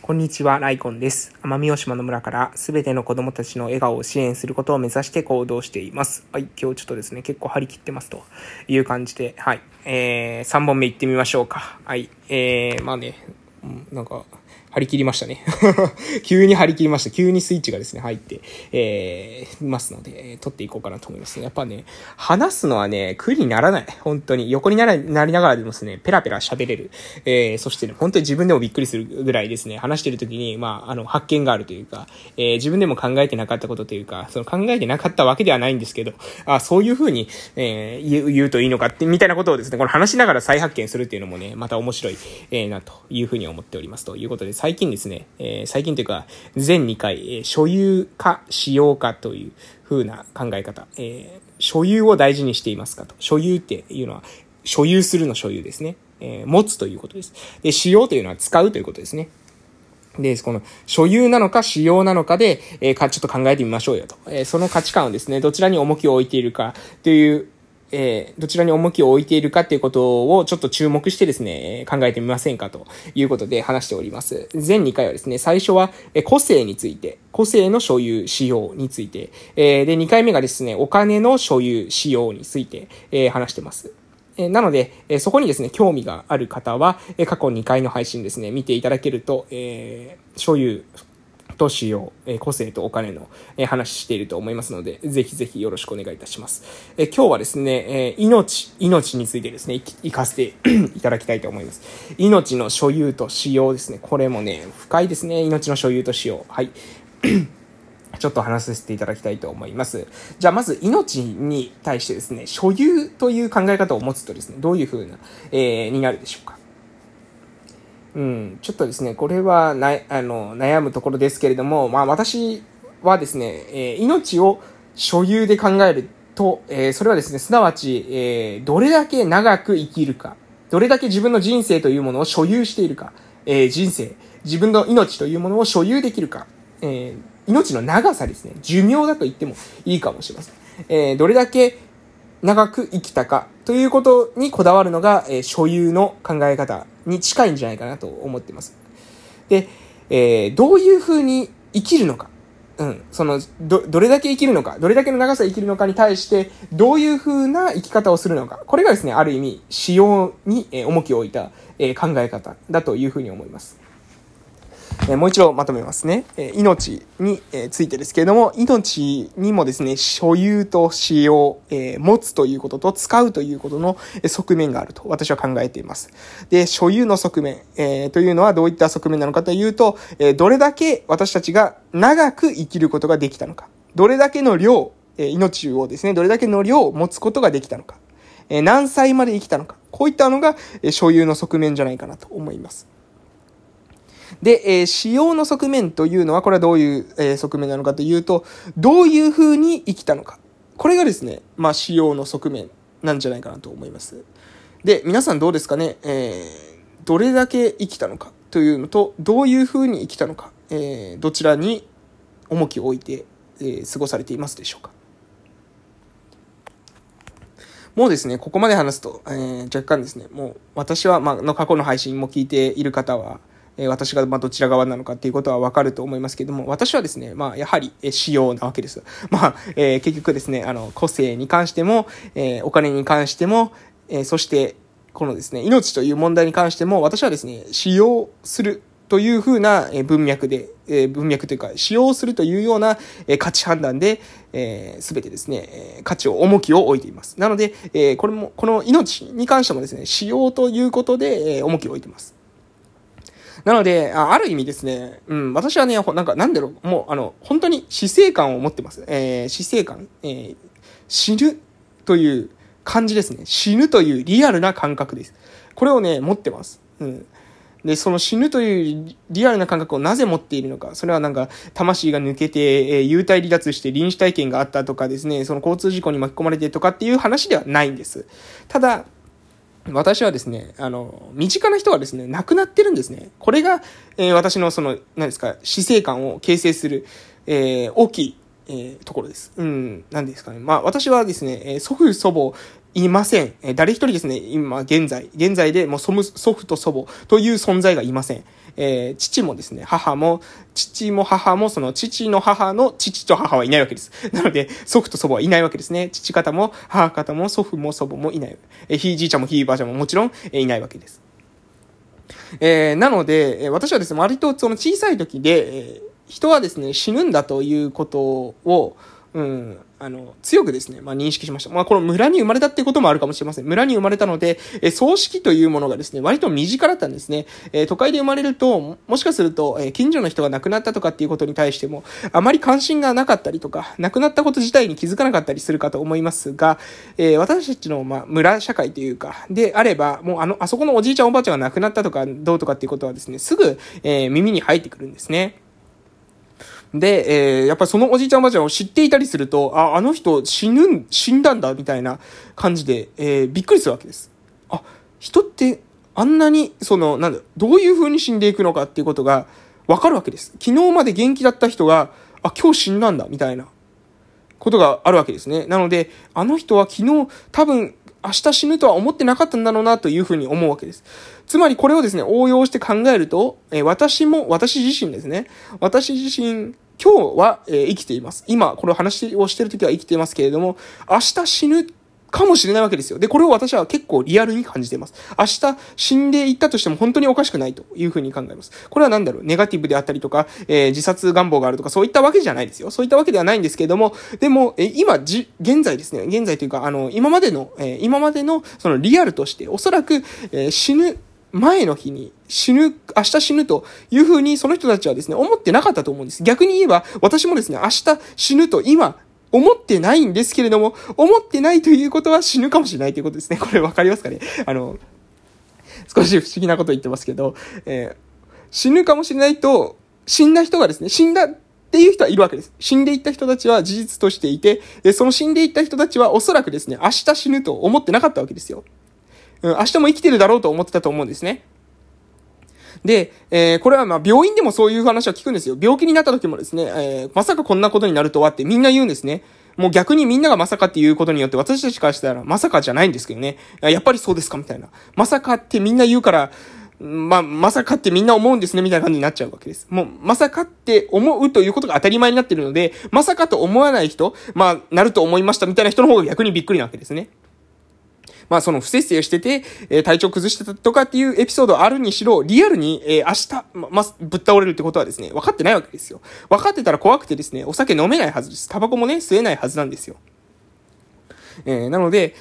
こんにちは、ライコンです。奄美大島の村からすべての子供たちの笑顔を支援することを目指して行動しています。はい、今日ちょっとですね、結構張り切ってますという感じで、はい、えー、3本目行ってみましょうか。はい、えー、まあね、なんか、張り切りましたね。急に張り切りました。急にスイッチがですね、入って、えー、ますので、えー撮っていこうかなと思いますね。やっぱね、話すのはね、苦にならない。本当に。横にならなりながらでもですね、ペラペラ喋れる。えー、そしてね、本当に自分でもびっくりするぐらいですね、話してる時に、まあ、あの、発見があるというか、えー、自分でも考えてなかったことというか、その考えてなかったわけではないんですけど、あそういうふうに、えー言う、言うといいのかって、みたいなことをですね、この話しながら再発見するっていうのもね、また面白い、えーな、というふうに思っております。ということで、最近ですね、えー最近というか、全2回、えー所有か使用かという風な考え方、えー所有を大事にしていますかと。所有っていうのは、所有するの所有ですね。え持つということです。で、使用というのは使うということですね。で、この、所有なのか使用なのかで、えーか、ちょっと考えてみましょうよと。えーその価値観をですね、どちらに重きを置いているかという、えーどちらに重きを置いているかっていうことをちょっと注目してですね、考えてみませんかということで話しております。全2回はですね、最初は、え個性について、個性の所有、使用について、えーで、2回目がですね、お金の所有、使用について、えー話してます。えなので、えそこにですね、興味がある方は、え過去2回の配信ですね、見ていただけると、え所有と使用、え個性とお金の、え話していると思いますので、ぜひぜひよろしくお願いいたします。え今日はですね、え命、命についてですね、いきいかせていただきたいと思います。命の所有と使用ですね、これもね、深いですね、命の所有と使用。はい。ちょっと話させていただきたいと思います。じゃあまず命に対してですね、所有という考え方を持つとですね、どういう風な、えーになるでしょうか。うん、ちょっとですね、これはなあの悩むところですけれども、まあ私はですね、えー命を所有で考えると、えーそれはですね、すなわち、えーどれだけ長く生きるか、どれだけ自分の人生というものを所有しているか、えー人生、自分の命というものを所有できるか、えー命の長さですね、寿命だと言ってもいいかもしれません。えーどれだけ長く生きたかということにこだわるのが、えー所有の考え方に近いんじゃないかなと思ってます。で、えーどういうふうに生きるのか。うん。その、ど、どれだけ生きるのか、どれだけの長さ生きるのかに対して、どういうふうな生き方をするのか。これがですね、ある意味、使用にえー重きを置いた、え考え方だというふうに思います。えもう一度まとめますね。え命にえついてですけれども、命にもですね、所有と使用、え持つということと使うということの側面があると私は考えています。で、所有の側面、えというのはどういった側面なのかというと、えどれだけ私たちが長く生きることができたのか。どれだけの量、え命をですね、どれだけの量を持つことができたのか。え何歳まで生きたのか。こういったのが、え所有の側面じゃないかなと思います。で、えー使用の側面というのは、これはどういう、えー側面なのかというと、どういう風に生きたのか。これがですね、まあ、使用の側面なんじゃないかなと思います。で、皆さんどうですかね、えーどれだけ生きたのかというのと、どういう風に生きたのか、えーどちらに重きを置いて、えー過ごされていますでしょうか？もうですね、ここまで話すと、えー若干ですね、もう私は、まあ、の過去の配信も聞いている方は、え私が、ま、どちら側なのかっていうことはわかると思いますけども、私はですね、まあ、やはり、え仕様なわけです。まあ、え結局ですね、あの、個性に関しても、えお金に関しても、えそして、このですね、命という問題に関しても、私はですね、使用するというふうな文脈で、え文脈というか、使用するというようなえ価値判断で、す、べ、てですね、え価値を、重きを置いています。なので、えこれも、この命に関してもですね、使用ということで、え重きを置いています。なので、あある意味ですね、うん、私はね、なんか、なんだろう、もう、あの、本当に死生観を持ってます。えー死生観、えー死ぬという感じですね。死ぬというリアルな感覚です。これをね、持ってます。うん。で、その死ぬというリアルな感覚をなぜ持っているのか。それはなんか、魂が抜けて、えー幽体離脱して臨死体験があったとかですね、その交通事故に巻き込まれてとかっていう話ではないんです。ただ、私はですね、あの、身近な人がですね、亡くなってるんですね。これが、えー私のその、何ですか、死生観を形成する、えー大きい、えーところです。うん、何ですかね。まあ、私はですね、えー祖父、祖母、いません。えー誰一人ですね、今、現在、現在でもう祖母祖父と祖母という存在がいません。えー、父もですね、母も、父も母も、その父の母の父と母はいないわけです。なので、祖父と祖母はいないわけですね。父方も、母方も、祖父も祖母もいない。えー、ひいじいちゃんもひいばあちゃんももちろん、えー、いないわけです。えー、なので、私はですね、割とその小さい時で、えー、人はですね、死ぬんだということを、うん、あの、強くですね、まあ、認識しました。まあ、この村に生まれたっていうこともあるかもしれません。村に生まれたので、え葬式というものがですね、割と身近だったんですね。え都会で生まれると、もしかすると、え近所の人が亡くなったとかっていうことに対しても、あまり関心がなかったりとか、亡くなったこと自体に気づかなかったりするかと思いますが、え私たちの、まあ、村社会というか、であれば、もうあの、あそこのおじいちゃんおばあちゃんが亡くなったとか、どうとかっていうことはですね、すぐ、え耳に入ってくるんですね。で、えー、やっぱりそのおじいちゃんおばあちゃんを知っていたりすると、あ、あの人死ぬん、死んだんだ、みたいな感じで、えー、びっくりするわけです。あ、人ってあんなに、その、なんだ、どういう風に死んでいくのかっていうことがわかるわけです。昨日まで元気だった人が、あ、今日死んだんだ、みたいなことがあるわけですね。なので、あの人は昨日多分明日死ぬとは思ってなかったんだろうなというふうに思うわけです。つまりこれをですね、応用して考えると、えー、私も、私自身ですね、私自身、今日は、えー、生きています。今、この話をしてるときは生きていますけれども、明日死ぬかもしれないわけですよ。で、これを私は結構リアルに感じています。明日死んでいったとしても本当におかしくないというふうに考えます。これは何だろう？ネガティブであったりとか、えー、自殺願望があるとか、そういったわけじゃないですよ。そういったわけではないんですけれども、でも、えー、今、じ、現在ですね、現在というか、あの、今までの、えー、今までの、そのリアルとして、おそらく、えー、死ぬ前の日に死ぬ、明日死ぬというふうにその人たちはですね、思ってなかったと思うんです。逆に言えば、私もですね、明日死ぬと今思ってないんですけれども、思ってないということは死ぬかもしれないということですね。これわかりますかね？あの、少し不思議なこと言ってますけど、えー、死ぬかもしれないと、死んだ人がですね、死んだっていう人はいるわけです。死んでいった人たちは事実としていて、その死んでいった人たちはおそらくですね、明日死ぬと思ってなかったわけですよ。うん、明日も生きてるだろうと思ってたと思うんですね。で、えー、これはまあ病院でもそういう話は聞くんですよ。病気になった時もですね、えー、まさかこんなことになるとはってみんな言うんですね。もう逆にみんながまさかっていうことによって私たちからしたらまさかじゃないんですけどね。やっぱりそうですかみたいな。まさかってみんな言うから、まあ、まさかってみんな思うんですね、みたいな感じになっちゃうわけです。もう、まさかって思うということが当たり前になってるので、まさかと思わない人、まあ、なると思いましたみたいな人の方が逆にびっくりなわけですね。まあその不節制してて、えー、体調崩してたとかっていうエピソードあるにしろ、リアルに、えー、明日、ま、ぶっ倒れるってことはですね、分かってないわけですよ。分かってたら怖くてですね、お酒飲めないはずです。タバコもね、吸えないはずなんですよ。えー、なので、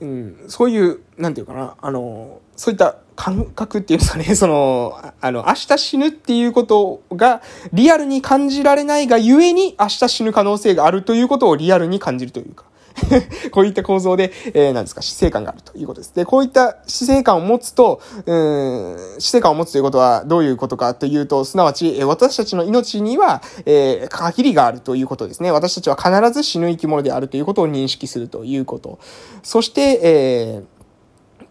うん、そういう、なんていうかな、あの、そういった感覚っていうんですかね、その、あの、明日死ぬっていうことがリアルに感じられないがゆえに明日死ぬ可能性があるということをリアルに感じるというか。こういった構造で、えー、なんですか、死生観があるということです。で、こういった死生観を持つと、うん、死生観を持つということはどういうことかというと、すなわち、え、私たちの命には、えー、限りがあるということですね。私たちは必ず死ぬ生き物であるということを認識するということ。そして、えー、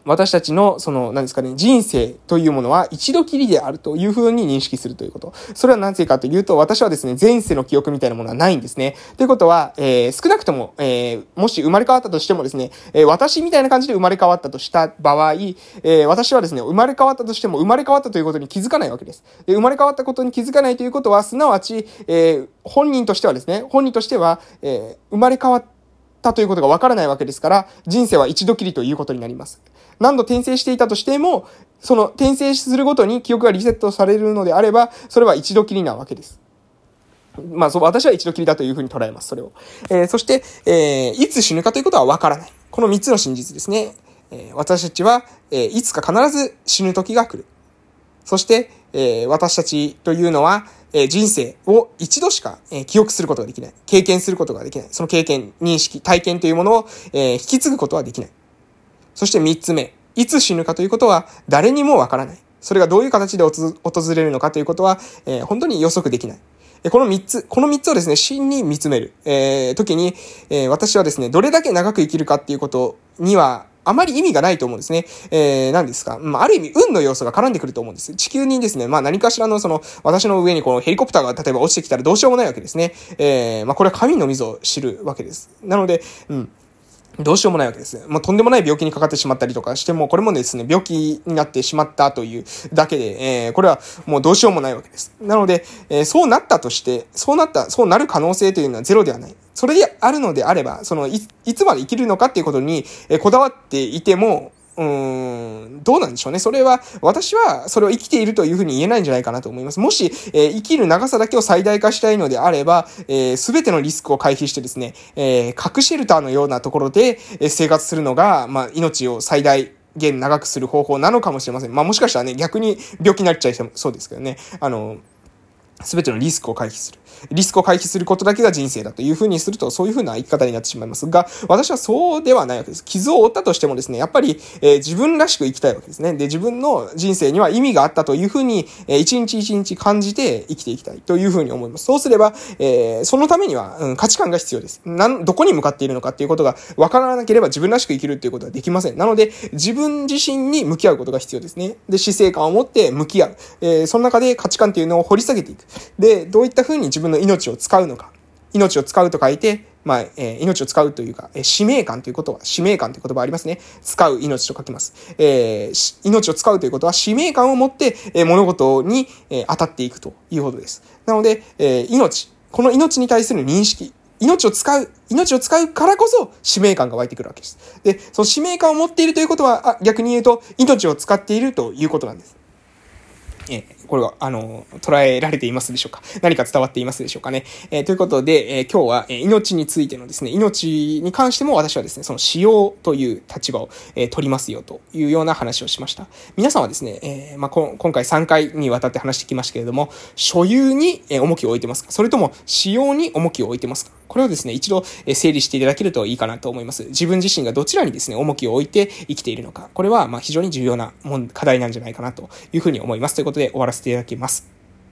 私たちの、その、何ですかね、人生というものは一度きりであるというふうに認識するということ。それはなぜかというと、私はですね、前世の記憶みたいなものはないんですね。ということは、えー、少なくとも、えー、もし生まれ変わったとしてもですね、えー、私みたいな感じで生まれ変わったとした場合、えー、私はですね、生まれ変わったとしても生まれ変わったということに気づかないわけです。で生まれ変わったことに気づかないということは、すなわち、えー、本人としてはですね、本人としては、えー、生まれ変わったたということがわからないわけですから、人生は一度きりということになります。何度転生していたとしても、その転生するごとに記憶がリセットされるのであれば、それは一度きりなわけです。まあ、そ、私は一度きりだというふうに捉えます、それを。えー、そして、えー、いつ死ぬかということはわからない。この三つの真実ですね。えー、私たちは、え、いつか必ず死ぬ時が来る。そして、え、私たちというのは、え、人生を一度しか、え、記憶することができない。経験することができない。その経験、認識、体験というものを、え、引き継ぐことはできない。そして三つ目、いつ死ぬかということは誰にもわからない。それがどういう形で訪れるのかということは、えー、本当に予測できない。この三つ、この三つをですね、真に見つめる、えー、時に、えー、私はですね、どれだけ長く生きるかっていうことには、あまり意味がないと思うんですね。えー、何ですか？まあ、ある意味、運の要素が絡んでくると思うんです。地球にですね、まあ、何かしらのその、私の上にこのヘリコプターが例えば落ちてきたらどうしようもないわけですね。えー、まあ、これは神の溝を知るわけです。なので、うん。どうしようもないわけです。もうとんでもない病気にかかってしまったりとかしても、これもですね、病気になってしまったというだけで、えー、これはもうどうしようもないわけです。なので、えー、そうなったとして、そうなった、そうなる可能性というのはゼロではない。それであるのであれば、そのい、いつまで生きるのかっていうことに、え、こだわっていても、うーん、どうなんでしょうね。それは、私はそれを生きているというふうに言えないんじゃないかなと思います。もし、えー、生きる長さだけを最大化したいのであれば、す、えー、べ、てのリスクを回避してですね、えー、核シェルターのようなところで、え生活するのが、まあ、命を最大、限長くする方法なのかもしれません。まあもしかしたらね、逆に病気になっちゃいそうですけどね。あの、すべてのリスクを回避する。リスクを回避することだけが人生だというふうにすると、そういうふうな生き方になってしまいますが、私はそうではないわけです。傷を負ったとしてもですね、やっぱり、えー、自分らしく生きたいわけですね。で、自分の人生には意味があったというふうに、えー、一日一日感じて生きていきたいというふうに思います。そうすれば、えー、そのためには、うん、価値観が必要です。なん、どこに向かっているのかっていうことが分からなければ自分らしく生きるっていうことはできません。なので、自分自身に向き合うことが必要ですね。で、死生観を持って向き合う。えー、その中で価値観っていうのを掘り下げていく。で、どういったふうに自分の命を使うのか。命を使うと書いて、まあ、えー、命を使うというか、えー、使命感ということは、使命感という言葉ありますね。使う命と書きます。えー、命を使うということは、使命感を持って、えー、物事に、えー、当たっていくということです。なので、えー、命、この命に対する認識、命を使う、命を使うからこそ使命感が湧いてくるわけです。で、その使命感を持っているということは、あ逆に言うと、命を使っているということなんです。え、これは、あの、捉えられていますでしょうか？何か伝わっていますでしょうかね？えー、ということで、えー、今日は、え命についてのですね、命に関しても私はですね、その使用という立場を、え取りますよというような話をしました。皆さんはですね、えまあ、今回3回にわたって話してきましたけれども、所有に重きを置いてますか？それとも使用に重きを置いてますか？これをですね、一度整理していただけるといいかなと思います。自分自身がどちらにですね、重きを置いて生きているのか。これは、ま非常に重要な課題なんじゃないかなというふうに思います。ということで終わらせていただきます。